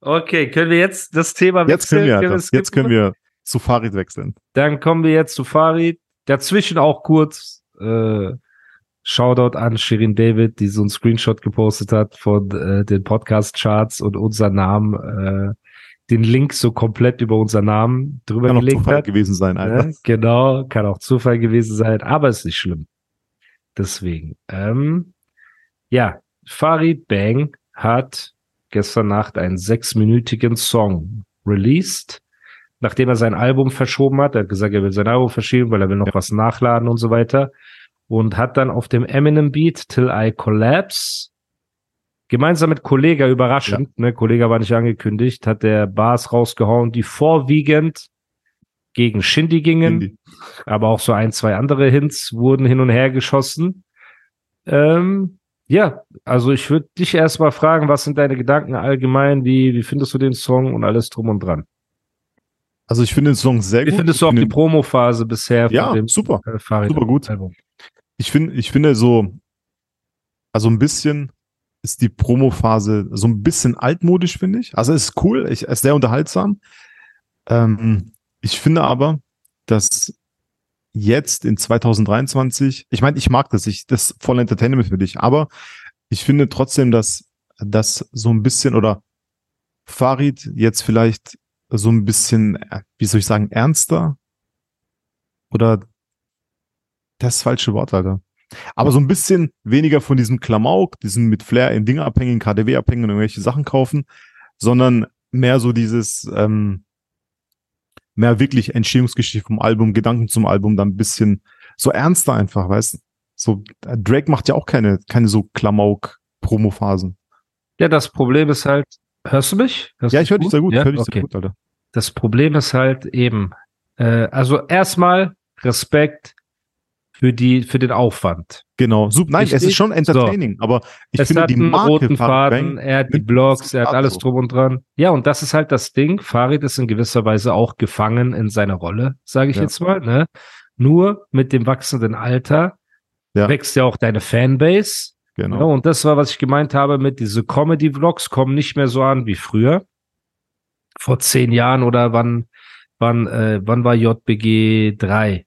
Okay, können wir jetzt das Thema wechseln? Jetzt können wir, können wir jetzt können wir zu Farid wechseln. Dann kommen wir jetzt zu Farid. Dazwischen auch kurz äh, Shoutout an Shirin David, die so einen Screenshot gepostet hat von äh, den Podcast-Charts und unser Namen, äh, den Link so komplett über unser Namen drüber kann gelegt auch Zufall hat. gewesen sein, Alter. Ja, genau, kann auch Zufall gewesen sein, aber ist nicht schlimm. Deswegen. Ähm, ja, Farid Bang hat gestern Nacht einen sechsminütigen Song released, nachdem er sein Album verschoben hat. Er hat gesagt, er will sein Album verschieben, weil er will noch was nachladen und so weiter. Und hat dann auf dem Eminem Beat Till I Collapse gemeinsam mit Kollega überraschend, ja. ne, Kollega war nicht angekündigt, hat der Bars rausgehauen, die vorwiegend gegen Shindy gingen, Shindy. aber auch so ein, zwei andere Hints wurden hin und her geschossen. Ähm, ja, also ich würde dich erstmal fragen, was sind deine Gedanken allgemein? Wie, wie findest du den Song und alles drum und dran? Also ich finde den Song sehr wie gut. Wie findest du auch die Promo-Phase bisher? Ja, super. Äh, super gut. Album? Ich finde, ich finde so, also ein bisschen ist die Promo-Phase so ein bisschen altmodisch, finde ich. Also es ist cool, ich, ist sehr unterhaltsam. Ähm, ich finde aber, dass jetzt in 2023, ich meine, ich mag das, ich, das voll Entertainment für dich, aber ich finde trotzdem, dass das so ein bisschen oder Farid jetzt vielleicht so ein bisschen, wie soll ich sagen, ernster oder das falsche Wort, Alter. Aber so ein bisschen weniger von diesem Klamauk, diesen mit Flair in Dinge abhängigen, KDW abhängigen und irgendwelche Sachen kaufen, sondern mehr so dieses, ähm, mehr wirklich Entstehungsgeschichte vom Album, Gedanken zum Album, dann ein bisschen so ernster einfach, weißt du? So, Drake macht ja auch keine, keine so Klamauk-Promo-Phasen. Ja, das Problem ist halt, hörst du mich? Hörst ja, ich höre dich sehr gut, ja? hör dich okay. sehr gut, Alter. Das Problem ist halt eben, äh, also erstmal Respekt für die für den Aufwand. Genau. Super. Nein, ich, es ist schon entertaining, so. aber ich es finde hat die einen Marke roten Faden, er hat die Blogs, er hat alles drum und dran. Ja, und das ist halt das Ding. Farid ist in gewisser Weise auch gefangen in seiner Rolle, sage ich ja. jetzt mal. Ne? Nur mit dem wachsenden Alter ja. wächst ja auch deine Fanbase. Genau. Ja, und das war, was ich gemeint habe mit diese Comedy-Vlogs kommen nicht mehr so an wie früher. Vor zehn Jahren oder wann, wann, äh, wann war JBG 3?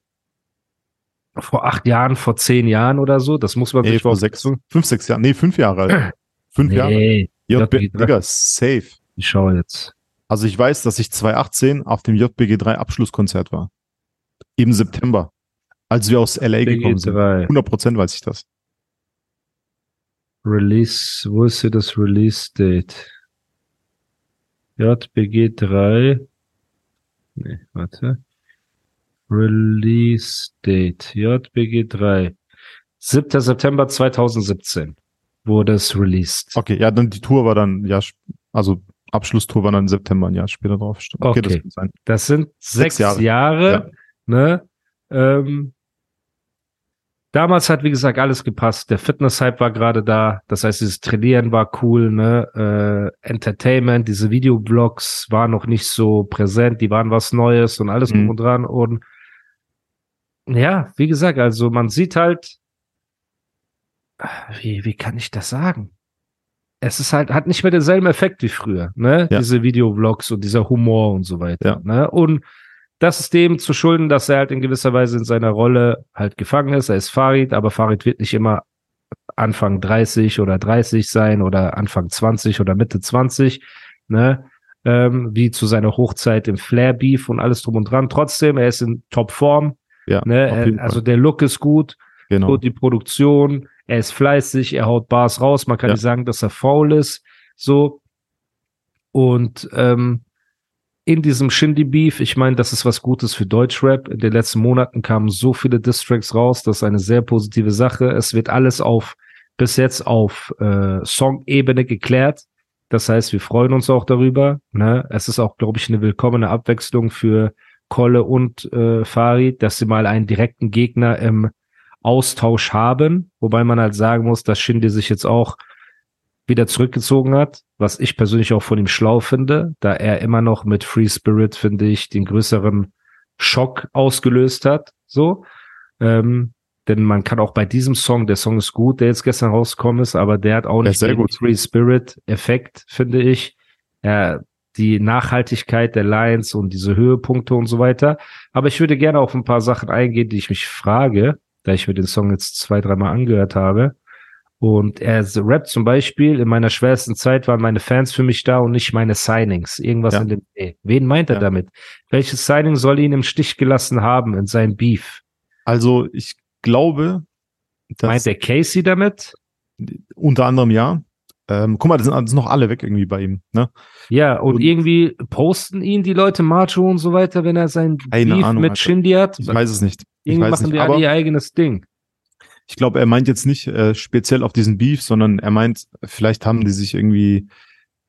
Vor acht Jahren, vor zehn Jahren oder so. Das muss man nee, sich vor sechs, fünf, sechs Jahren. Nee, fünf Jahre alt. Fünf nee, Jahre. JBG, Digga, safe. Ich schaue jetzt. Also ich weiß, dass ich 2018 auf dem JBG 3 Abschlusskonzert war. Im September. Als wir aus LA JBG gekommen sind. 3. 100% weiß ich das. Release, wo ist hier das Release Date? JBG 3. Nee, warte. Release Date JBG 3. 7. September 2017 wurde es released. Okay, ja, dann die Tour war dann, ja, also Abschlusstour war dann im September, ein Jahr später drauf. Okay, okay. Das, das sind sechs, sechs Jahre, Jahre ja. ne? Ähm, damals hat, wie gesagt, alles gepasst. Der Fitness-Hype war gerade da. Das heißt, dieses Trainieren war cool, ne? Äh, Entertainment, diese Videoblogs waren noch nicht so präsent, die waren was Neues und alles mhm. drum und dran. Und ja, wie gesagt, also man sieht halt, wie, wie kann ich das sagen? Es ist halt, hat nicht mehr denselben Effekt wie früher, ne? Ja. Diese Videovlogs und dieser Humor und so weiter, ja. ne? Und das ist dem zu schulden, dass er halt in gewisser Weise in seiner Rolle halt gefangen ist. Er ist Farid, aber Farid wird nicht immer Anfang 30 oder 30 sein oder Anfang 20 oder Mitte 20, ne? Ähm, wie zu seiner Hochzeit im Flair Beef und alles drum und dran. Trotzdem, er ist in Topform, ja, ne? Also der Look ist gut, genau. gut die Produktion, er ist fleißig, er haut Bars raus, man kann ja. nicht sagen, dass er faul ist, so. Und ähm, in diesem Shindy Beef, ich meine, das ist was Gutes für Deutschrap. In den letzten Monaten kamen so viele Distracks raus, das ist eine sehr positive Sache. Es wird alles auf bis jetzt auf äh, Song-Ebene geklärt. Das heißt, wir freuen uns auch darüber. Ne? Es ist auch, glaube ich, eine willkommene Abwechslung für Kolle und äh, Farid, dass sie mal einen direkten Gegner im Austausch haben, wobei man halt sagen muss, dass Shindy sich jetzt auch wieder zurückgezogen hat, was ich persönlich auch von ihm schlau finde, da er immer noch mit Free Spirit, finde ich, den größeren Schock ausgelöst hat, so. Ähm, denn man kann auch bei diesem Song, der Song ist gut, der jetzt gestern rausgekommen ist, aber der hat auch nicht den Free Spirit Effekt, finde ich. Ja, die Nachhaltigkeit der Lines und diese Höhepunkte und so weiter. Aber ich würde gerne auf ein paar Sachen eingehen, die ich mich frage, da ich mir den Song jetzt zwei, dreimal angehört habe. Und er rappt zum Beispiel, in meiner schwersten Zeit waren meine Fans für mich da und nicht meine Signings. Irgendwas ja. in dem, ey, wen meint er ja. damit? Welches Signing soll ihn im Stich gelassen haben in seinem Beef? Also, ich glaube, Meint der Casey damit? Unter anderem ja. Ähm, guck mal, das sind, das sind noch alle weg irgendwie bei ihm. Ne? Ja, und, und, irgendwie posten ihn die Leute, Macho und so weiter, wenn er sein Beef Ahnung, mit Shindy hat. Ich weiß es nicht. Irgendwie machen nicht, die alle ihr eigenes Ding. Ich glaube, er meint jetzt nicht äh, speziell auf diesen Beef, sondern er meint, vielleicht haben die sich irgendwie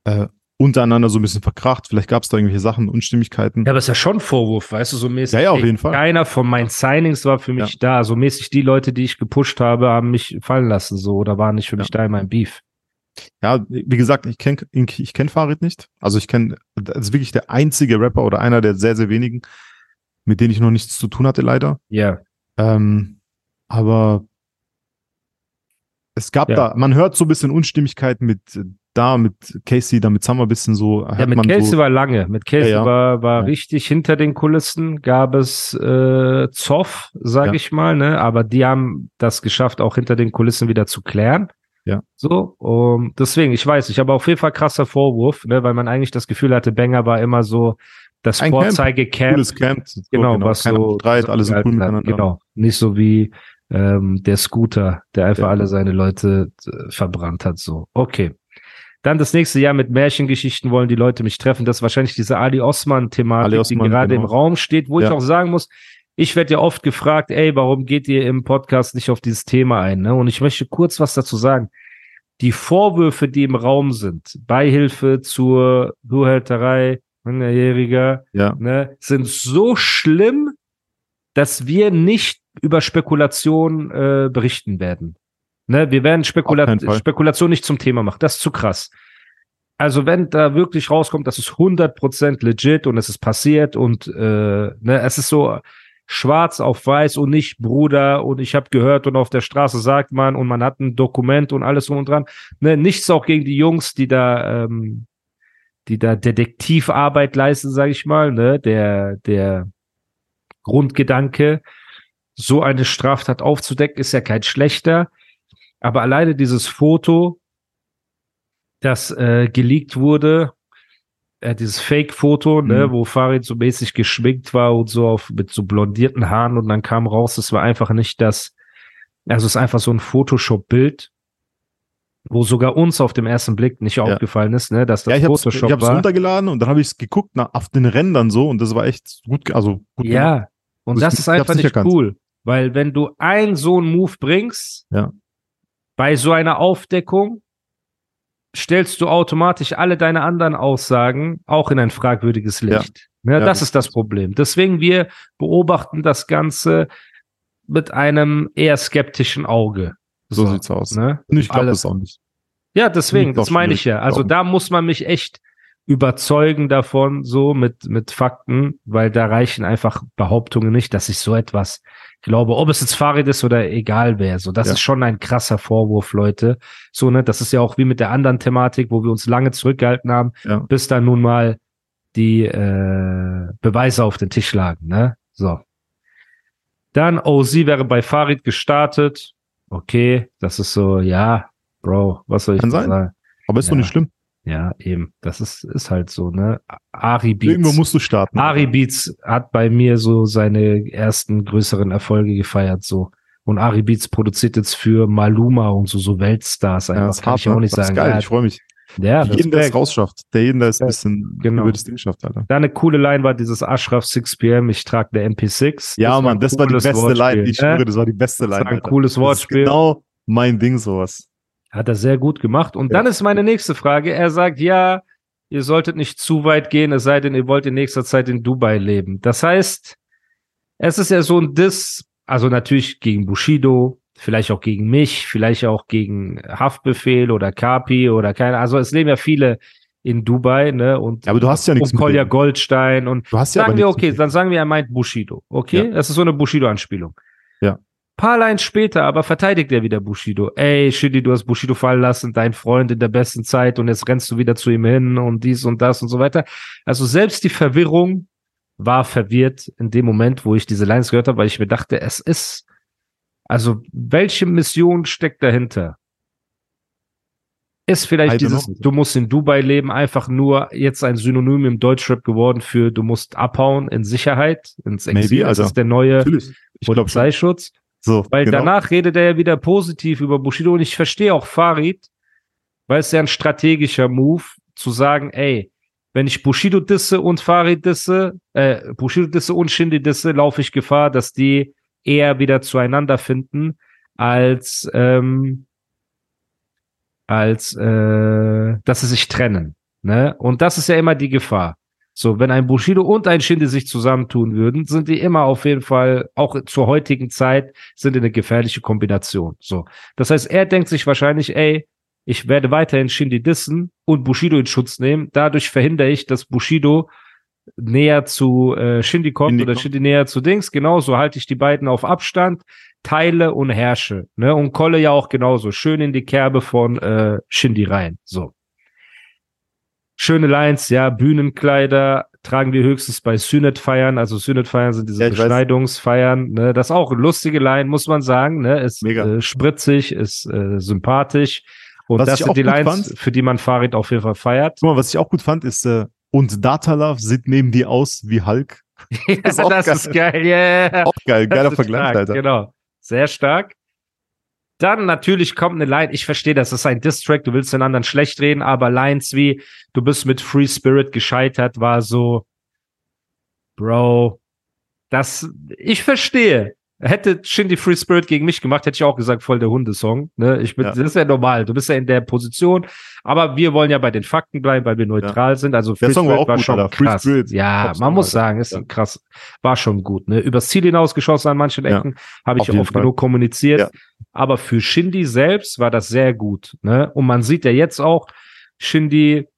äh, untereinander so ein bisschen verkracht. Vielleicht gab es da irgendwelche Sachen, Unstimmigkeiten. Ja, aber ist ja schon ein Vorwurf, weißt du, so mäßig. Ja, ja, auf jeden Fall. Keiner von meinen Signings war für mich ja. da. So mäßig die Leute, die ich gepusht habe, haben mich fallen lassen, so, oder waren nicht für mich da in meinem Beef. Ja, wie gesagt, ich kenne ich kenn Farid nicht. Also ich kenne, das ist wirklich der einzige Rapper oder einer der sehr, sehr wenigen, mit denen ich noch nichts zu tun hatte, leider. Ja. Ähm, aber es gab ja. da, man hört so ein bisschen Unstimmigkeiten mit da, mit Casey, damit haben wir ein bisschen so. Ja, mit Casey so, war lange. Mit Casey ja, ja. war, war richtig hinter den Kulissen, gab es äh, Zoff, sag ich mal, ne? Aber die haben das geschafft, auch hinter den Kulissen wieder zu klären. Ja. So, um, deswegen, ich weiß, ich habe auf jeden Fall krasser Vorwurf, ne, weil man eigentlich das Gefühl hatte, Banger war immer so das Vorzeigecamp. Cooles Camp. Genau, genau, was so. Streit, alles so cool miteinander. Genau. Nicht so wie ähm, der Scooter, der einfach ja. alle seine Leute äh, verbrannt hat, so. Okay. Dann das nächste Jahr mit Märchengeschichten wollen die Leute mich treffen. Das ist wahrscheinlich diese Ali Osman-Thematik, die gerade genau. im Raum steht, wo ja. ich auch sagen muss, ich werde ja oft gefragt, ey, warum geht ihr im Podcast nicht auf dieses Thema ein? Ne? Und ich möchte kurz was dazu sagen. Die Vorwürfe, die im Raum sind, Beihilfe zur Zuhälterei Minderjähriger, ja. ne, sind so schlimm, dass wir nicht über Spekulation äh, berichten werden. Ne, wir werden Spekula Spekulation nicht zum Thema machen. Das ist zu krass. Also wenn da wirklich rauskommt, das ist 100% legit und es ist passiert und äh, ne, es ist so schwarz auf weiß und nicht Bruder und ich habe gehört und auf der Straße sagt man und man hat ein Dokument und alles und dran. Ne, nichts auch gegen die Jungs, die da ähm, die da Detektivarbeit leisten, sage ich mal, ne, der der Grundgedanke, so eine Straftat aufzudecken, ist ja kein schlechter. Aber alleine dieses Foto, das äh, geleakt wurde, äh, dieses Fake-Foto, ne, mhm. wo Farid so mäßig geschminkt war und so auf mit so blondierten Haaren und dann kam raus, es war einfach nicht das, also es ist einfach so ein Photoshop-Bild, wo sogar uns auf dem ersten Blick nicht ja. aufgefallen ist, ne, dass das ja, ich Photoshop hab's, ich hab's war. runtergeladen und dann habe ich es geguckt nach, auf den Rändern so und das war echt gut, also gut Ja, gemacht. und das, das ist einfach nicht erkannt. cool, weil wenn du ein so einen Move bringst, ja bei so einer Aufdeckung stellst du automatisch alle deine anderen Aussagen auch in ein fragwürdiges Licht. Ja. Ja, ja, das ist das Problem. Deswegen wir beobachten das Ganze mit einem eher skeptischen Auge. So, so sieht's aus. Ne? Ich glaube das auch nicht. Ja, deswegen, das meine ich ja. Also da muss man mich echt überzeugen davon, so mit, mit Fakten, weil da reichen einfach Behauptungen nicht, dass ich so etwas glaube, ob es jetzt Fahrrad ist oder egal wer. So, das ja. ist schon ein krasser Vorwurf, Leute. So, ne, das ist ja auch wie mit der anderen Thematik, wo wir uns lange zurückgehalten haben, ja. bis dann nun mal die äh, Beweise auf den Tisch lagen, ne? So. Dann OZ wäre bei Farid gestartet. Okay, das ist so, ja, Bro, was soll ich Kann sein. sagen? Aber ist ja. doch nicht schlimm. Ja, eben. Das ist, ist halt so, ne? Ari Beats. Irgendwo musst du starten. Ari Beats hat bei mir so seine ersten größeren Erfolge gefeiert, so. Und Ari Beats produziert jetzt für Maluma und so, so Weltstars. Ja, das kann ich auch nicht das sagen. Ist geil, ja, ich freue mich. Ja, jeden, der es rausschafft. Der jeden, der es ein bisschen genau. über das Ding schafft, Alter. Da eine coole Line war dieses Ashraf 6pm, ich trage der MP6. Ja, Mann, das war die beste Wortspiel. Line. Ich schwöre, das war die beste Line. Das war ein Alter. cooles Wortspiel. genau mein Ding, sowas. Hat er sehr gut gemacht. Und ja. dann ist meine nächste Frage. Er sagt, ja, ihr solltet nicht zu weit gehen, es sei denn, ihr wollt in nächster Zeit in Dubai leben. Das heißt, es ist ja so ein Diss, also natürlich gegen Bushido, vielleicht auch gegen mich, vielleicht auch gegen Haftbefehl oder Kapi oder keine, also es leben ja viele in Dubai, ne? Und, ja, aber du hast ja nichts und Kolja Goldstein und du hast ja sagen wir, okay, dann sagen wir, er meint Bushido. Okay, ja. das ist so eine Bushido-Anspielung. Ja. Paar Lines später aber verteidigt er wieder Bushido. Ey, Shindy, du hast Bushido fallen lassen, dein Freund in der besten Zeit und jetzt rennst du wieder zu ihm hin und dies und das und so weiter. Also selbst die Verwirrung war verwirrt in dem Moment, wo ich diese Lines gehört habe, weil ich mir dachte, es ist, also welche Mission steckt dahinter? Ist vielleicht dieses, know. du musst in Dubai leben, einfach nur jetzt ein Synonym im Deutschrap geworden für du musst abhauen in Sicherheit, ins Exil. Maybe, also, das ist der neue Polizeischutz. So, weil genau. danach redet er ja wieder positiv über Bushido und ich verstehe auch Farid, weil es ja ein strategischer Move zu sagen, ey, wenn ich Bushido disse und Farid disse, äh, Bushido disse und Shindy disse, laufe ich Gefahr, dass die eher wieder zueinander finden, als ähm, als äh, dass sie sich trennen. Ne? Und das ist ja immer die Gefahr. So, wenn ein Bushido und ein Shindy sich zusammentun würden, sind die immer auf jeden Fall, auch zur heutigen Zeit, sind eine gefährliche Kombination. So. Das heißt, er denkt sich wahrscheinlich, ey, ich werde weiterhin Shindy dissen und Bushido in Schutz nehmen. Dadurch verhindere ich, dass Bushido näher zu äh, Shindy kommt Shindy oder Shindy näher zu Dings. Genauso halte ich die beiden auf Abstand, teile und herrsche. Ne? Und Kolle ja auch genauso. Schön in die Kerbe von äh, Shindy rein. So. Schöne Lines, ja, Bühnenkleider tragen wir höchstens bei Synet-Feiern. Also Synet-Feiern sind diese ja, Beschneidungsfeiern. Ne? Das ist auch eine lustige Line, muss man sagen. Ne? Ist Mega. Äh, spritzig, ist äh, sympathisch. Und was das sind die Lines, fand, für die man Farid auf jeden Fall feiert. Guck mal, was ich auch gut fand, ist, äh, und Datalove sieht neben dir aus wie Hulk. ja, das, ist, das geil. ist geil, yeah. Auch geil, geiler Vergleich, stark, Alter. Genau, sehr stark. Dann natürlich kommt eine Line, ich verstehe, das ist ein Distrack, du willst den anderen schlecht reden, aber Lines wie, du bist mit Free Spirit gescheitert, war so, Bro, das, ich verstehe. Hätte Shindy Free Spirit gegen mich gemacht, hätte ich auch gesagt, voll der Hundesong. Ne? Ich bin, ja. Das ist ja normal. Du bist ja in der Position. Aber wir wollen ja bei den Fakten bleiben, weil wir neutral ja. sind. Also Free der Song Spirit war, auch war gut, schon Alter. krass. Spirit, ja, man muss sagen, ist ja. krass. War schon gut. Ne? Übers Ziel hinausgeschossen an manchen Ecken. Habe ich oft Fall. genug kommuniziert. Aber für Shindy selbst war das sehr gut. Ne? Und man sieht ja jetzt auch, Shindy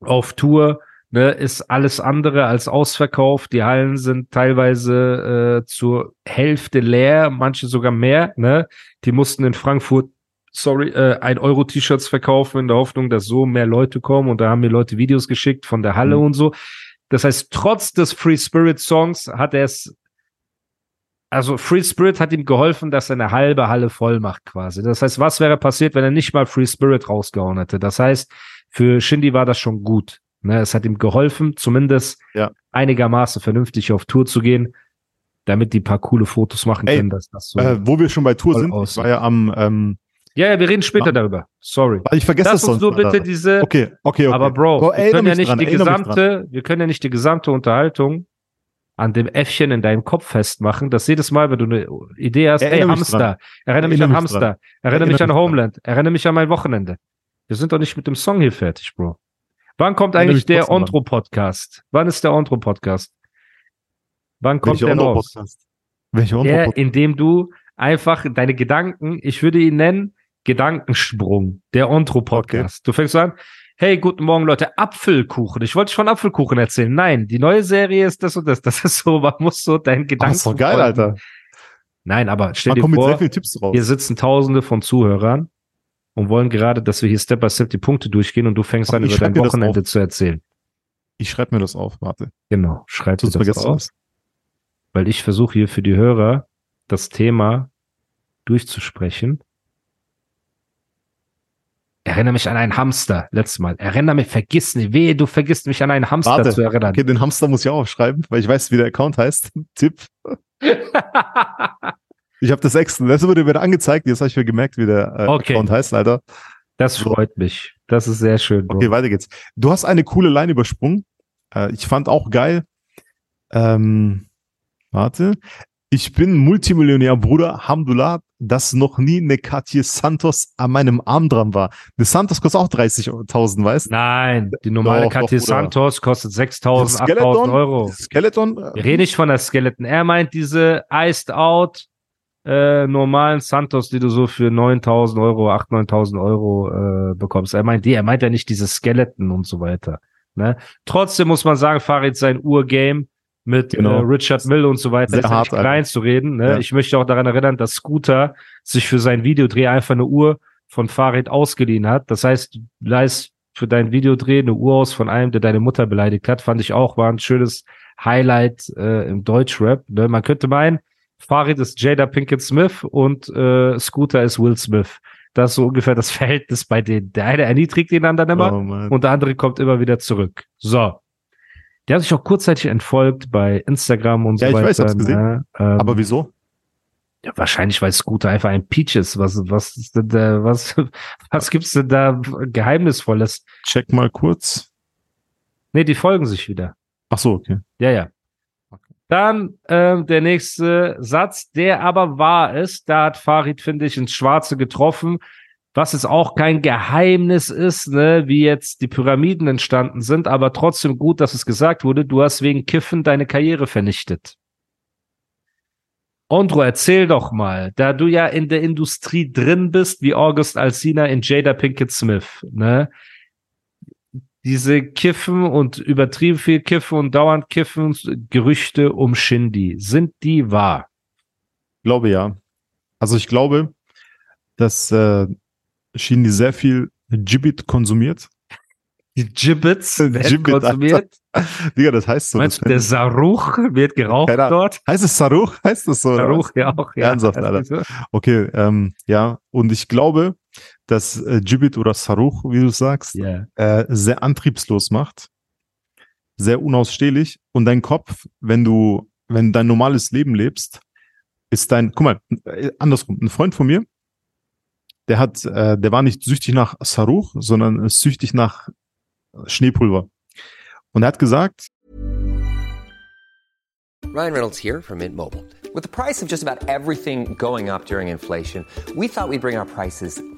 auf Tour ne, ist alles andere als ausverkauft. Die Hallen sind teilweise äh, zur Hälfte leer, manche sogar mehr. Ne? Die mussten in Frankfurt, sorry, äh, ein Euro T-Shirts verkaufen in der Hoffnung, dass so mehr Leute kommen. Und da haben mir Leute Videos geschickt von der Halle mhm. und so. Das heißt, trotz des Free Spirit Songs hat er es also Free Spirit hat ihm geholfen, dass er eine halbe Halle voll macht quasi. Das heißt, was wäre passiert, wenn er nicht mal Free Spirit rausgehauen hätte? Das heißt, für Shindy war das schon gut. Ne, es hat ihm geholfen, zumindest ja. einigermaßen vernünftig auf Tour zu gehen, damit die paar coole Fotos machen Ey, können, dass das so. Äh, wo wir schon bei Tour sind, aussieht. war ja am. Ähm, ja, ja, wir reden später darüber. Sorry. Ich vergesse das sonst. so bitte diese. Okay, okay, okay. Aber Bro, Bro wir können ja nicht dran, die gesamte, wir können ja nicht die gesamte Unterhaltung an dem Äffchen in deinem Kopf festmachen, dass jedes Mal, wenn du eine Idee hast, ey, Hamster, dran. erinnere mich an Hamster, erinnere, erinnere mich an Homeland, erinnere mich an mein Wochenende. Wir sind doch nicht mit dem Song hier fertig, Bro. Wann kommt eigentlich der Ontro-Podcast? Wann ist der Ontro-Podcast? Wann kommt Welche der raus? Welcher Der, in dem du einfach deine Gedanken, ich würde ihn nennen, Gedankensprung, der Ontro-Podcast. Okay. Du fängst an, hey, guten Morgen, Leute, Apfelkuchen. Ich wollte schon Apfelkuchen erzählen. Nein, die neue Serie ist das und das. Das ist so, man muss so dein Gedanken. Das ist doch geil, Alter. Nein, aber stell man dir vor, hier sitzen tausende von Zuhörern und wollen gerade, dass wir hier Step by Step die Punkte durchgehen und du fängst an, über dein Wochenende zu erzählen. Ich schreibe mir das auf, warte. Genau, schreib dir das auf. Weil ich versuche hier für die Hörer das Thema durchzusprechen. Erinnere mich an einen Hamster, letztes Mal. Erinnere mich, vergiss nicht, wehe, du vergisst mich an einen Hamster Warte, zu erinnern. Okay, den Hamster muss ich auch aufschreiben, weil ich weiß, wie der Account heißt. Tipp. Ich habe das extra, das wurde mir angezeigt, jetzt habe ich mir gemerkt, wie der äh, okay. Account heißt, Alter. Das freut mich. Das ist sehr schön. Bro. Okay, weiter geht's. Du hast eine coole Line übersprungen. Äh, ich fand auch geil. Ähm, warte. Ich bin Multimillionär, Bruder. Hamdullah, dass noch nie eine Katje Santos an meinem Arm dran war. Eine Santos kostet auch 30.000, weißt du? Nein, die normale Katje Santos kostet 6.000, 8.000 Euro. Skeleton? Wir reden nicht von der Skeleton. Er meint diese Iced Out äh, normalen Santos, die du so für 9000 Euro, 8.000, 9000 Euro äh, bekommst. Er meint die, er meint ja nicht diese Skeleton und so weiter. Ne? Trotzdem muss man sagen, Farid sein Urgame mit genau. äh, Richard Mill und so weiter, Sehr ist hart, nicht klein zu reden. Ne? Ja. Ich möchte auch daran erinnern, dass Scooter sich für sein Videodreh einfach eine Uhr von Farid ausgeliehen hat. Das heißt, du leist für dein Videodreh eine Uhr aus von einem, der deine Mutter beleidigt hat. Fand ich auch, war ein schönes Highlight äh, im Deutschrap. Ne? Man könnte meinen, Farid ist Jada Pinkett Smith und äh, Scooter ist Will Smith. Das ist so ungefähr das Verhältnis bei denen. Der eine erniedrigt den anderen immer oh, und der andere kommt immer wieder zurück. So. Der hat sich auch kurzzeitig entfolgt bei Instagram und ja, so weiter. Ja, ich weiß, hab's gesehen. Ne? Ähm, Aber wieso? Ja, wahrscheinlich, weil Scooter einfach ein Peach ist. Was, was ist denn da, was, was gibt's denn da Geheimnisvolles? Check mal kurz. Nee, die folgen sich wieder. Ach so, okay. Ja, ja. Dann ähm, der nächste Satz, der aber wahr ist. Da hat Farid, finde ich, ins Schwarze getroffen. Was jetzt auch kein Geheimnis ist, ne, wie jetzt die Pyramiden entstanden sind, aber trotzdem gut, dass es gesagt wurde, du hast wegen Kiffen deine Karriere vernichtet. Andro, erzähl doch mal, da du ja in der Industrie drin bist, wie August Alsina in Jada Pinkett Smith, ne? Diese Kiffen und übertrieben viel Kiffen und dauernd Kiffen, Gerüchte um Shindy, sind die wahr? Ich glaube ja. Also ich glaube, dass äh, Shindy sehr viel Gibbet konsumiert. Die Gibbets werden konsumiert. Digga, das heißt so. Meinst du, der Saruch wird geraucht Keine, dort? Heißt es Saruch? Heißt es so? Saruch, ja auch, ja. Ernsthaft, Alter. Okay, ähm, ja. Und ich glaube, dass äh, Gibbet oder Saruch, wie du sagst, yeah. äh, sehr antriebslos macht. Sehr unausstehlich. Und dein Kopf, wenn du, wenn dein normales Leben lebst, ist dein, guck mal, äh, andersrum. Ein Freund von mir, der hat, äh, der war nicht süchtig nach Saruch, sondern süchtig nach Schneepulver. Und er hat gesagt, Ryan Reynolds here from Mint Mobile. With the price of just about everything going up during inflation, we thought we'd bring our prices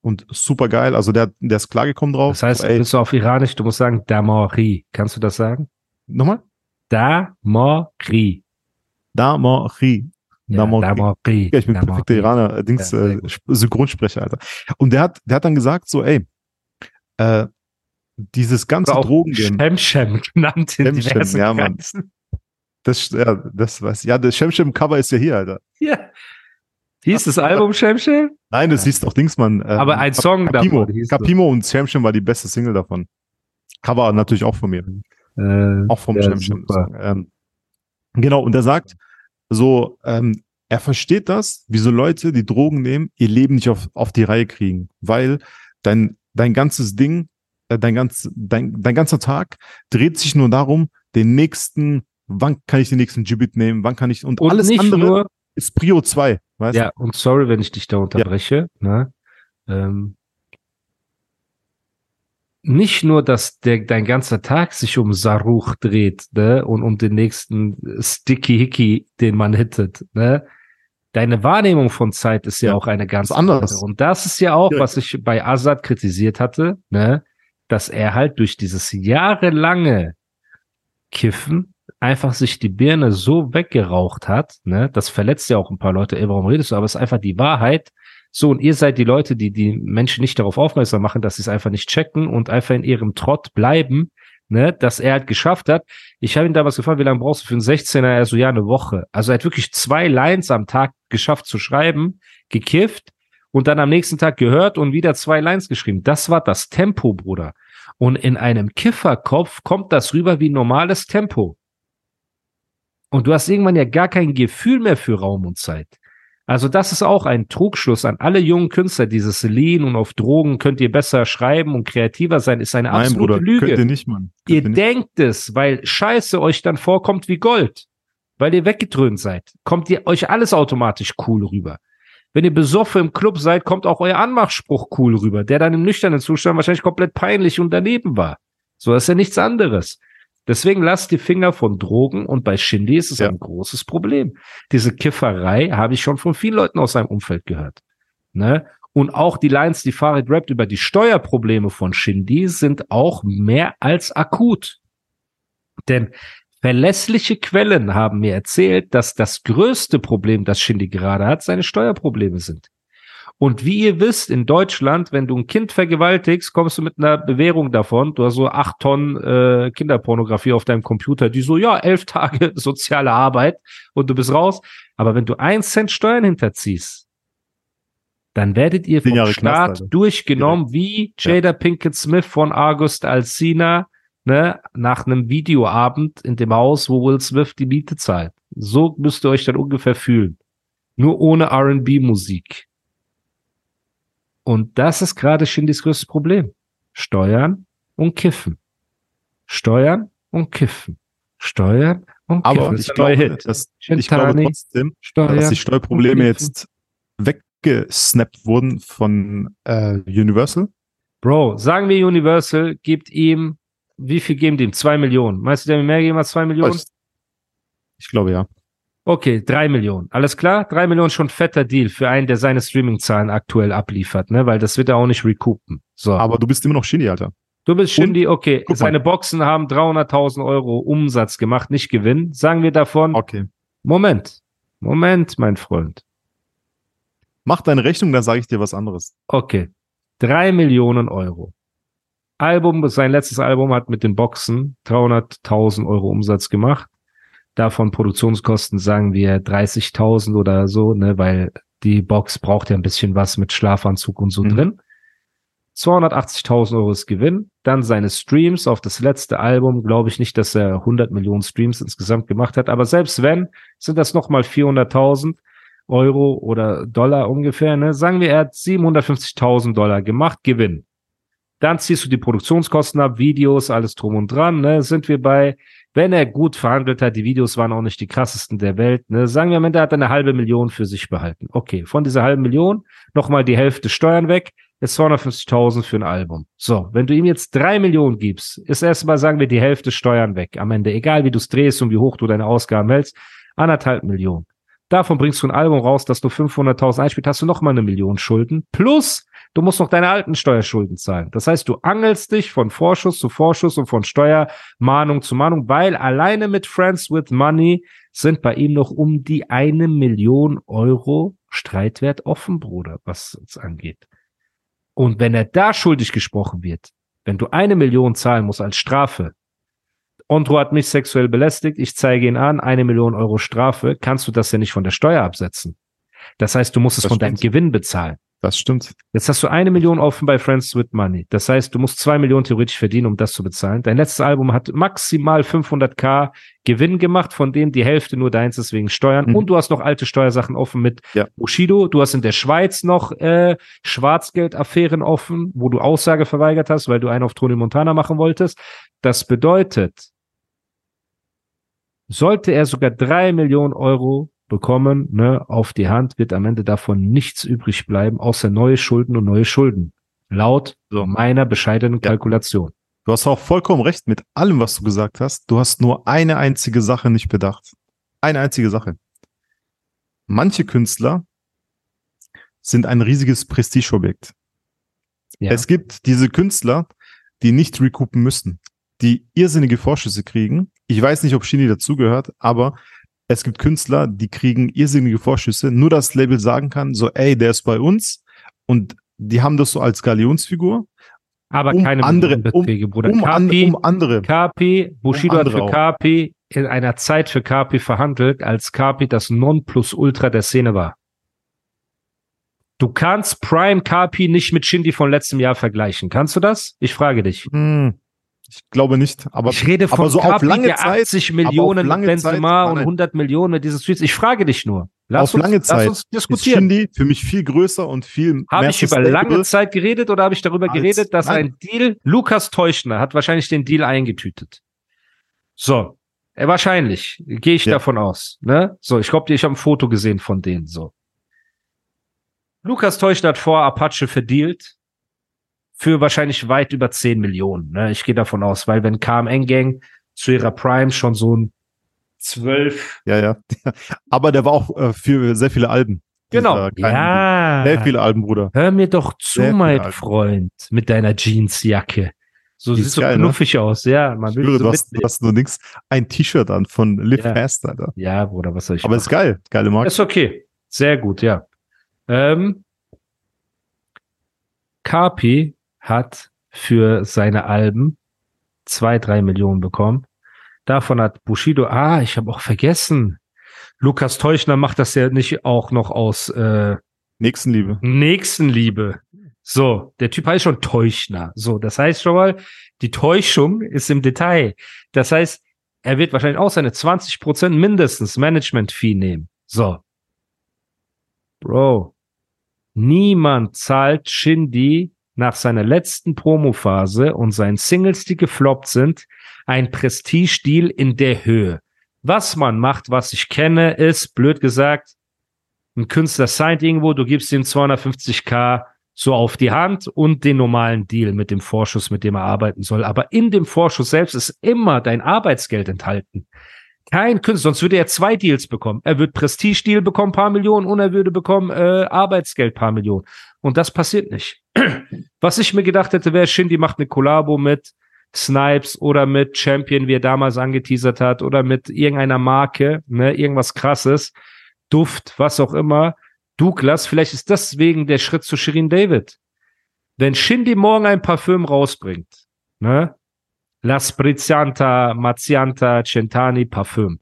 und super geil. Also der, der ist klargekommen drauf. Das heißt, Ey. bist du auf Iranisch, du musst sagen Damori. Kannst du das sagen? Nochmal? Damori. Damori. Ja, Damori. Ja, ich bin Damori. perfekter Iraner, äh, Dings, ja, äh, Synchronsprecher, Alter. Und der hat, der hat dann gesagt so, ey, äh, dieses ganze Drogengame. Shemshem genannt in Shemshem, ja, Mann. Das, ja, das was, ja, das Shemshem-Cover ist ja hier, Alter. Ja. Hieß das Album Shemshem? Nein, das hieß doch Dingsmann. Ähm, Aber ein Song Capimo, davon. Capimo und Shemshem war die beste Single davon. Cover natürlich auch von mir. Äh, auch vom ja, Shemshem. Ähm, genau, und er sagt so, ähm, er versteht das, wie so Leute, die Drogen nehmen, ihr Leben nicht auf, auf die Reihe kriegen, weil dein, dein ganzes Ding, äh, dein, ganz, dein, dein ganzer Tag dreht sich nur darum, den nächsten, wann kann ich den nächsten Gibbet nehmen, wann kann ich, und, und alles andere nur, ist Prio 2. Weißt ja, und sorry, wenn ich dich da unterbreche. Ja. Ne? Ähm, nicht nur, dass der, dein ganzer Tag sich um Saruch dreht ne? und um den nächsten Sticky Hicky, den man hittet. Ne? Deine Wahrnehmung von Zeit ist ja, ja auch eine ganz andere. Und das ist ja auch, ja. was ich bei Azad kritisiert hatte, ne? dass er halt durch dieses jahrelange Kiffen einfach sich die Birne so weggeraucht hat, ne, das verletzt ja auch ein paar Leute, ey, warum redest du? Aber es ist einfach die Wahrheit. So, und ihr seid die Leute, die die Menschen nicht darauf aufmerksam machen, dass sie es einfach nicht checken und einfach in ihrem Trott bleiben, ne, dass er halt geschafft hat. Ich habe ihn damals gefragt, wie lange brauchst du für einen 16er? Er so, ja, eine Woche. Also er hat wirklich zwei Lines am Tag geschafft zu schreiben, gekifft und dann am nächsten Tag gehört und wieder zwei Lines geschrieben. Das war das Tempo, Bruder. Und in einem Kifferkopf kommt das rüber wie normales Tempo. Und du hast irgendwann ja gar kein Gefühl mehr für Raum und Zeit. Also das ist auch ein Trugschluss an alle jungen Künstler. Dieses Lean und auf Drogen könnt ihr besser schreiben und kreativer sein, ist eine Nein, absolute Bruder, Lüge. Könnt ihr nicht, Mann. Könnt ihr, denkt es, weil Scheiße euch dann vorkommt wie Gold. Weil ihr weggedröhnt seid. Kommt ihr euch alles automatisch cool rüber. Wenn ihr besoffen im Club seid, kommt auch euer Anmachspruch cool rüber, der dann im nüchternen Zustand wahrscheinlich komplett peinlich und daneben war. So, ist ja nichts anderes. Deswegen lasst die Finger von Drogen und bei Shindy ist es ja. ein großes Problem. Diese Kifferei habe ich schon von vielen Leuten aus seinem Umfeld gehört. Ne? Und auch die Lines, die Farid rappt über die Steuerprobleme von Shindy, sind auch mehr als akut. Denn verlässliche Quellen haben mir erzählt, dass das größte Problem, das Shindy gerade hat, seine Steuerprobleme sind. Und wie ihr wisst, in Deutschland, wenn du ein Kind vergewaltigst, kommst du mit einer Bewährung davon. Du hast so acht Tonnen äh, Kinderpornografie auf deinem Computer, die so, ja, elf Tage soziale Arbeit und du bist raus. Aber wenn du ein Cent Steuern hinterziehst, dann werdet ihr vom Staat Knast, durchgenommen ja. wie Jada ja. Pinkett Smith von August Alsina ne, nach einem Videoabend in dem Haus, wo Will Smith die Miete zahlt. So müsst ihr euch dann ungefähr fühlen. Nur ohne R&B-Musik. Und das ist gerade Shindys größtes Problem. Steuern und Kiffen. Steuern und Kiffen. Steuern und Kiffen. Aber ich glaube, dass, ich glaube trotzdem, Steuern dass die Steuerprobleme jetzt weg weggesnappt wurden von äh, Universal? Bro, sagen wir Universal gibt ihm, wie viel geben die ihm? Zwei Millionen. Meinst du, der mir mehr geben als zwei Millionen? Ich glaube ja. Okay, drei Millionen. Alles klar? Drei Millionen schon fetter Deal für einen, der seine Streaming-Zahlen aktuell abliefert, ne? Weil das wird er auch nicht recoupen. So. Aber du bist immer noch Shindy, Alter. Du bist Shindy, okay. Seine Boxen haben 300.000 Euro Umsatz gemacht, nicht Gewinn. Sagen wir davon. Okay. Moment. Moment, mein Freund. Mach deine Rechnung, dann sage ich dir was anderes. Okay. Drei Millionen Euro. Album, sein letztes Album hat mit den Boxen 300.000 Euro Umsatz gemacht. Davon Produktionskosten sagen wir 30.000 oder so, ne, weil die Box braucht ja ein bisschen was mit Schlafanzug und so mhm. drin. 280.000 Euro ist Gewinn. Dann seine Streams auf das letzte Album. Glaube ich nicht, dass er 100 Millionen Streams insgesamt gemacht hat. Aber selbst wenn, sind das nochmal 400.000. Euro oder Dollar ungefähr, ne? Sagen wir, er hat 750.000 Dollar gemacht, Gewinn. Dann ziehst du die Produktionskosten ab, Videos, alles drum und dran, ne? Sind wir bei, wenn er gut verhandelt hat, die Videos waren auch nicht die krassesten der Welt, ne? Sagen wir am Ende hat er eine halbe Million für sich behalten. Okay, von dieser halben Million nochmal die Hälfte Steuern weg, ist 250.000 für ein Album. So, wenn du ihm jetzt drei Millionen gibst, ist erstmal, sagen wir, die Hälfte Steuern weg am Ende. Egal wie du es drehst und wie hoch du deine Ausgaben hältst, anderthalb Millionen. Davon bringst du ein Album raus, dass du 500.000 einspielst, hast du noch mal eine Million Schulden. Plus, du musst noch deine alten Steuerschulden zahlen. Das heißt, du angelst dich von Vorschuss zu Vorschuss und von Steuermahnung zu Mahnung, weil alleine mit Friends with Money sind bei ihm noch um die eine Million Euro Streitwert offen, Bruder, was es angeht. Und wenn er da schuldig gesprochen wird, wenn du eine Million zahlen musst als Strafe, Ondro hat mich sexuell belästigt, ich zeige ihn an, eine Million Euro Strafe, kannst du das ja nicht von der Steuer absetzen. Das heißt, du musst es das von stimmt. deinem Gewinn bezahlen. Das stimmt. Jetzt hast du eine Million offen bei Friends with Money. Das heißt, du musst zwei Millionen theoretisch verdienen, um das zu bezahlen. Dein letztes Album hat maximal 500k Gewinn gemacht, von denen die Hälfte nur deins ist wegen Steuern. Mhm. Und du hast noch alte Steuersachen offen mit ja. Bushido. Du hast in der Schweiz noch äh, Schwarzgeldaffären offen, wo du Aussage verweigert hast, weil du einen auf Tony Montana machen wolltest. Das bedeutet, sollte er sogar drei Millionen Euro bekommen, ne, auf die Hand, wird am Ende davon nichts übrig bleiben, außer neue Schulden und neue Schulden. Laut so. meiner bescheidenen ja. Kalkulation. Du hast auch vollkommen recht mit allem, was du gesagt hast. Du hast nur eine einzige Sache nicht bedacht. Eine einzige Sache. Manche Künstler sind ein riesiges Prestigeobjekt. Ja. Es gibt diese Künstler, die nicht recoupen müssen, die irrsinnige Vorschüsse kriegen, ich weiß nicht, ob Shindy dazugehört, aber es gibt Künstler, die kriegen irrsinnige Vorschüsse, nur das Label sagen kann, so, ey, der ist bei uns und die haben das so als Galionsfigur. Aber um keine andere Beträge, Bruder. Um, Kapi, um andere. Kapi, Bushido um hat für Kapi in einer Zeit für Kapi verhandelt, als Kapi das Nonplusultra der Szene war. Du kannst Prime Kapi nicht mit Shindy von letztem Jahr vergleichen. Kannst du das? Ich frage dich. Hm. Ich glaube nicht, aber ich rede von aber so Kapi, auf lange Zeit, 80 Millionen lange Benzema Zeit, und 100 Millionen mit diesen Streets. Ich frage dich nur. Lass auf uns, lange Zeit lass uns diskutieren. Ist Shindy für mich viel größer und viel Habe ich über lange Zeit geredet oder habe ich darüber geredet, dass nein. ein Deal Lukas Teuchner hat wahrscheinlich den Deal eingetütet. So, äh, wahrscheinlich gehe ich ja. davon aus, ne? So, ich glaube, ich habe ein Foto gesehen von denen so. Lukas Teuchner hat vor Apache verdealt für wahrscheinlich weit über 10 Millionen. Ne? Ich gehe davon aus, weil wenn KMN Gang zu ihrer Prime schon so ein zwölf. Ja, ja. Aber der war auch äh, für sehr viele Alben. Genau. ja. Sehr viele Alben, Bruder. Hör mir doch zu, mein Freund, mit deiner Jeansjacke. So sieht so geil, ne? knuffig ne? aus, ja. Man will schwöre, so du, hast, du hast nur nix, ein T-Shirt an von Live ja. Fast, Alter. Ja, Bruder, was soll ich Aber machen? ist geil, geile Marke. Ist okay. Sehr gut, ja. Ähm, Carpi hat für seine Alben zwei, drei Millionen bekommen. Davon hat Bushido, ah, ich habe auch vergessen. Lukas Teuchner macht das ja nicht auch noch aus äh, Nächstenliebe. Nächstenliebe. So, der Typ heißt schon Teuchner. So, das heißt schon mal, die Täuschung ist im Detail. Das heißt, er wird wahrscheinlich auch seine 20% mindestens Management-Fee nehmen. So. Bro. Niemand zahlt Shindy nach seiner letzten Promophase und seinen Singles, die gefloppt sind, ein Prestige-Deal in der Höhe. Was man macht, was ich kenne, ist, blöd gesagt, ein Künstler signed irgendwo, du gibst ihm 250k so auf die Hand und den normalen Deal mit dem Vorschuss, mit dem er arbeiten soll. Aber in dem Vorschuss selbst ist immer dein Arbeitsgeld enthalten. Kein Künstler, sonst würde er zwei Deals bekommen. Er wird Prestige-Deal bekommen, paar Millionen, und er würde bekommen äh, Arbeitsgeld, paar Millionen. Und das passiert nicht. Was ich mir gedacht hätte, wäre, Shindy macht eine Kollabo mit Snipes oder mit Champion, wie er damals angeteasert hat, oder mit irgendeiner Marke, ne, irgendwas krasses, Duft, was auch immer Douglas, vielleicht ist deswegen der Schritt zu Shirin David. Wenn Shindy morgen ein Parfüm rausbringt, ne? La Sprizianta, Mazianta, Centani Parfüm,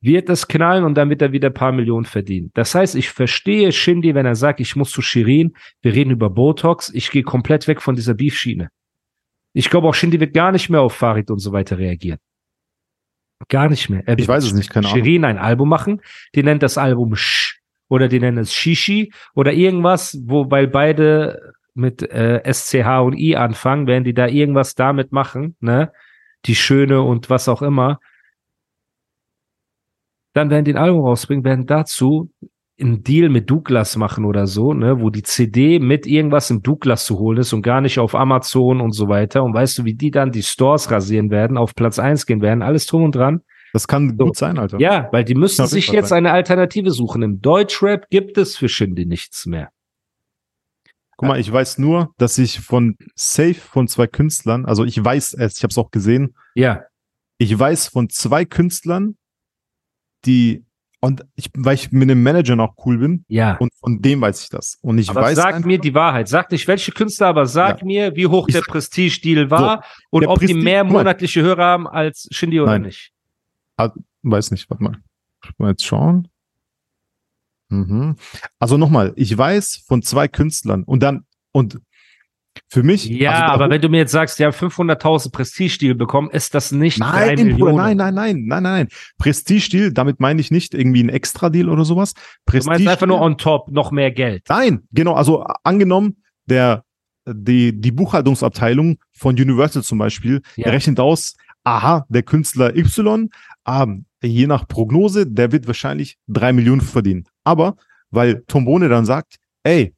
wird es knallen und dann wird er wieder ein paar Millionen verdienen. Das heißt, ich verstehe Shindy, wenn er sagt, ich muss zu Shirin, wir reden über Botox, ich gehe komplett weg von dieser Beef-Schiene. Ich glaube auch Shindy wird gar nicht mehr auf Farid und so weiter reagieren. Gar nicht mehr. Er ich weiß es nicht, keine Ahnung. Shirin ein Album machen, die nennt das Album Sh oder die nennen es Shishi oder irgendwas, wo, weil beide mit äh, SCH und I anfangen, werden die da irgendwas damit machen, ne? Die Schöne und was auch immer. Dann werden die ein Album rausbringen, werden dazu einen Deal mit Douglas machen oder so, ne, wo die CD mit irgendwas im Douglas zu holen ist und gar nicht auf Amazon und so weiter. Und weißt du, wie die dann die Stores rasieren werden, auf Platz eins gehen werden, alles drum und dran. Das kann so. gut sein, Alter. Ja, weil die müssen sich jetzt sein. eine Alternative suchen. Im Deutschrap gibt es für Shindy nichts mehr. Guck mal, ich weiß nur, dass ich von Safe von zwei Künstlern, also ich weiß es, ich habe es auch gesehen. Ja. Ich weiß von zwei Künstlern, die und ich, weil ich mit dem Manager noch cool bin. Ja. Und von dem weiß ich das. Und ich aber weiß. Sag einfach, mir die Wahrheit. Sag nicht welche Künstler, aber sag ja. mir, wie hoch ich, der Prestige-Deal war so, und ob Prestige, die mehr monatliche Hörer haben als Shindy oder Nein. nicht. Hat, weiß nicht, warte mal. Mal jetzt schauen. Mhm. Also nochmal, ich weiß von zwei Künstlern und dann, und für mich. Ja, also, aber wenn du mir jetzt sagst, die haben 500.000 Prestige-Stil bekommen, ist das nicht nein, drei Bruder, nein, nein, nein, nein, nein. Prestige-Stil, damit meine ich nicht irgendwie ein Extra-Deal oder sowas. Prestige du meinst einfach nur on top, noch mehr Geld. Nein, genau, also angenommen, der, die, die Buchhaltungsabteilung von Universal zum Beispiel ja. rechnet aus, aha, der Künstler Y haben, je nach Prognose, der wird wahrscheinlich drei Millionen verdienen. Aber weil Tombone dann sagt, ey,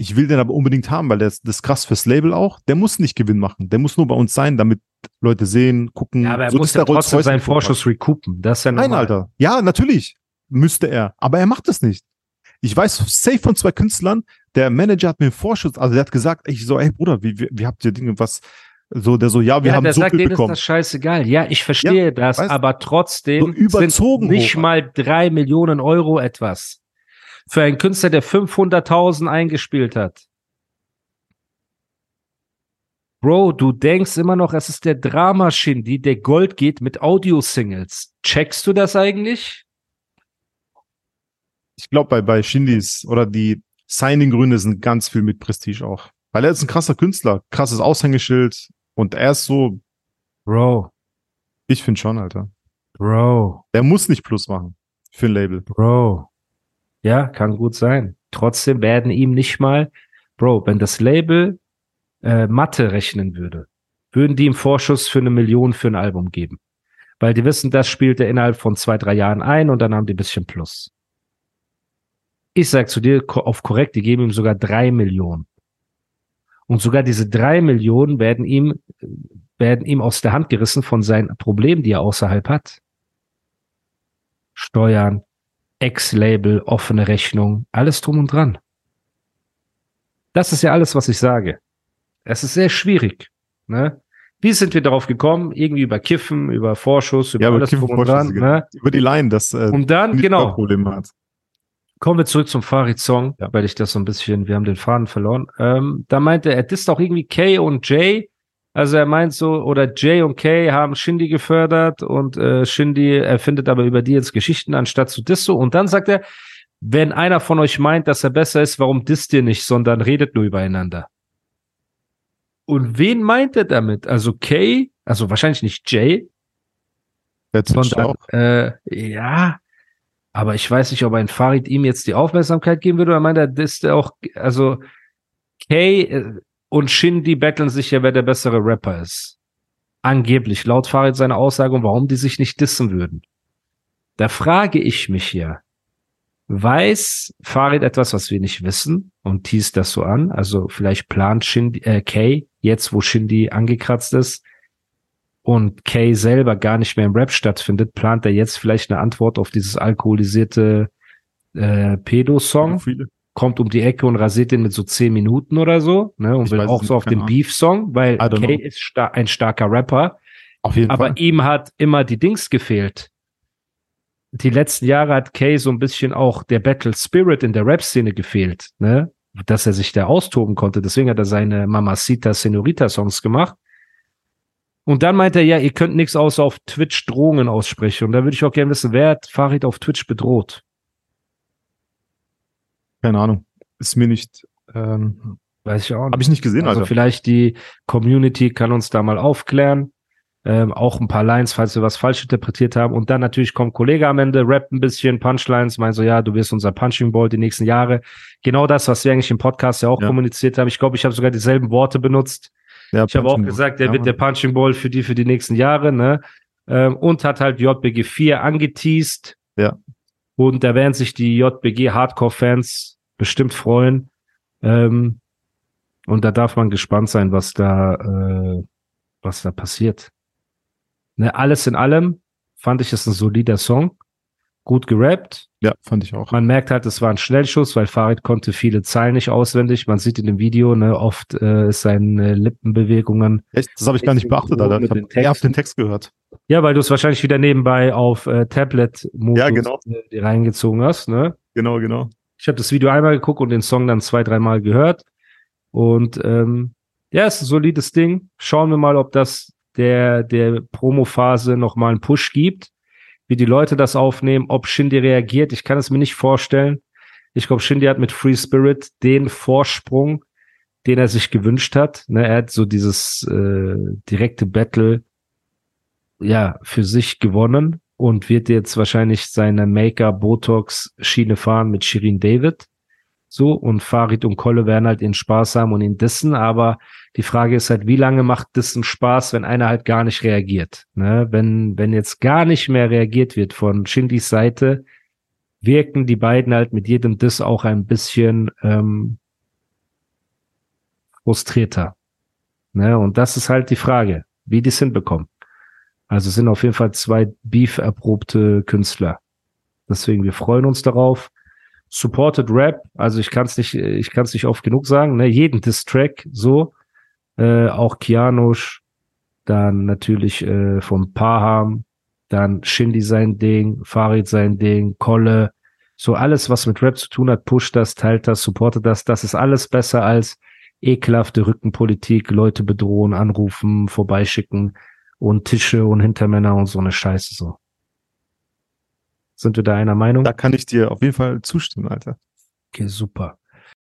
ich will den aber unbedingt haben, weil der ist, das ist krass fürs Label auch, der muss nicht Gewinn machen. Der muss nur bei uns sein, damit Leute sehen, gucken. Ja, aber er so muss ja trotzdem seinen Vorschuss recoupen. Das ist ja normal. Nein, Alter. Ja, natürlich müsste er. Aber er macht es nicht. Ich weiß safe von zwei Künstlern, der Manager hat mir einen Vorschuss, also der hat gesagt, ich so, ey Bruder, wie, wie, wie habt ihr Dinge, was, so, der so, ja, wir ja, haben der so sagt, viel bekommen. ist das scheißegal. Ja, ich verstehe ja, das, weißt, aber trotzdem so überzogen sind nicht hoch. mal drei Millionen Euro etwas. Für einen Künstler, der 500.000 eingespielt hat. Bro, du denkst immer noch, es ist der Drama-Shindy, der Gold geht mit Audio-Singles. Checkst du das eigentlich? Ich glaube, bei, bei Shindys oder die Signing-Gründe sind ganz viel mit Prestige auch. Weil er ist ein krasser Künstler, krasses Aushängeschild, und er ist so. Bro. Ich finde schon, Alter. Bro. Der muss nicht Plus machen. Für ein Label. Bro. Ja, kann gut sein. Trotzdem werden ihm nicht mal, Bro, wenn das Label äh, Mathe rechnen würde, würden die ihm Vorschuss für eine Million für ein Album geben. Weil die wissen, das spielt er innerhalb von zwei, drei Jahren ein und dann haben die ein bisschen Plus. Ich sag zu dir auf korrekt, die geben ihm sogar drei Millionen. Und sogar diese drei Millionen werden ihm werden ihm aus der Hand gerissen von seinen Problemen, die er außerhalb hat. Steuern, Ex-Label, offene Rechnung, alles drum und dran. Das ist ja alles, was ich sage. Es ist sehr schwierig. Ne? Wie sind wir darauf gekommen? Irgendwie über Kiffen, über Vorschuss, über ja, alles Kiffen, drum und dran. Ne? Über die Line, das äh, und dann, genau. Probleme hat. Kommen wir zurück zum Farid-Song, ja. weil ich das so ein bisschen, wir haben den Faden verloren. Ähm, da meinte er, er disst auch irgendwie Kay und Jay. Also er meint so, oder Jay und Kay haben Shindy gefördert und äh, Shindy erfindet aber über die jetzt Geschichten anstatt zu Disso. Und dann sagt er, wenn einer von euch meint, dass er besser ist, warum disst ihr nicht, sondern redet nur übereinander? Und wen meint er damit? Also Kay, also wahrscheinlich nicht Jay, sondern, äh, ja, aber ich weiß nicht, ob ein Farid ihm jetzt die Aufmerksamkeit geben würde oder meint er, dass der auch, also Kay äh, und Shindy betteln sich ja, wer der bessere Rapper ist. Angeblich, laut Farid seine Aussage und warum die sich nicht dissen würden. Da frage ich mich ja, weiß Farid etwas, was wir nicht wissen und teast das so an? Also vielleicht plant Shindy, äh, Kay, jetzt wo Shindy angekratzt ist, und Kay selber gar nicht mehr im Rap stattfindet, plant er jetzt vielleicht eine Antwort auf dieses alkoholisierte äh, Pedo-Song. Kommt um die Ecke und rasiert den mit so zehn Minuten oder so, ne? Und ich will auch so auf den Beef-Song, weil Kay know. ist sta ein starker Rapper. Auf jeden aber Fall. ihm hat immer die Dings gefehlt. Die letzten Jahre hat Kay so ein bisschen auch der Battle Spirit in der Rap-Szene gefehlt, ne? Dass er sich da austoben konnte. Deswegen hat er seine Mamacita Senorita Songs gemacht. Und dann meint er, ja, ihr könnt nichts außer auf Twitch Drohungen aussprechen. Und da würde ich auch gerne wissen, wer hat Farid auf Twitch bedroht? Keine Ahnung. Ist mir nicht. Ähm, Weiß ich auch nicht. Habe ich nicht gesehen, also. Also vielleicht die Community kann uns da mal aufklären. Ähm, auch ein paar Lines, falls wir was falsch interpretiert haben. Und dann natürlich kommt Kollege am Ende, rappt ein bisschen, Punchlines, meint so, ja, du wirst unser Punching Ball die nächsten Jahre. Genau das, was wir eigentlich im Podcast ja auch ja. kommuniziert haben. Ich glaube, ich habe sogar dieselben Worte benutzt. Ja, ich habe auch gesagt, er wird der Punching Ball für die für die nächsten Jahre, ne? Ähm, und hat halt JBG 4 angeteased. Ja. Und da werden sich die JBG Hardcore-Fans bestimmt freuen. Ähm, und da darf man gespannt sein, was da, äh, was da passiert. Ne, alles in allem fand ich es ein solider Song gut gerappt. Ja, fand ich auch. Man merkt halt, es war ein Schnellschuss, weil Farid konnte viele Zeilen nicht auswendig. Man sieht in dem Video, ne, oft äh, ist seine Lippenbewegungen. Echt? Das habe ich gar nicht beachtet, Alter. Ich habe eher auf den Text gehört. Ja, weil du es wahrscheinlich wieder nebenbei auf äh, Tablet-Modus ja, genau. äh, reingezogen hast, ne? Genau, genau. Ich habe das Video einmal geguckt und den Song dann zwei, dreimal gehört. Und ähm, ja, ist ein solides Ding. Schauen wir mal, ob das der, der Promo-Phase nochmal einen Push gibt wie die Leute das aufnehmen, ob Shindy reagiert. Ich kann es mir nicht vorstellen. Ich glaube, Shindy hat mit Free Spirit den Vorsprung, den er sich gewünscht hat. Ne, er hat so dieses äh, direkte Battle ja für sich gewonnen und wird jetzt wahrscheinlich seine Maker Botox Schiene fahren mit Shirin David. So, und Farid und Kolle werden halt ihren Spaß haben und ihn dissen, aber die Frage ist halt, wie lange macht Dissen Spaß, wenn einer halt gar nicht reagiert? Ne? Wenn, wenn jetzt gar nicht mehr reagiert wird von Shindys Seite, wirken die beiden halt mit jedem Diss auch ein bisschen ähm, frustrierter. Ne? Und das ist halt die Frage, wie die es hinbekommen. Also sind auf jeden Fall zwei Beef-erprobte Künstler. Deswegen, wir freuen uns darauf. Supported Rap, also ich kann es nicht, ich kann es nicht oft genug sagen, ne, jeden Diss-Track so, äh, auch Kianosch, dann natürlich äh, vom Paham, dann Shindy sein Ding, Farid sein Ding, Kolle, so alles, was mit Rap zu tun hat, pusht das, teilt das, supportet das, das ist alles besser als ekelhafte Rückenpolitik, Leute bedrohen, anrufen, vorbeischicken und Tische und Hintermänner und so eine Scheiße so. Sind wir da einer Meinung? Da kann ich dir auf jeden Fall zustimmen, Alter. Okay, super.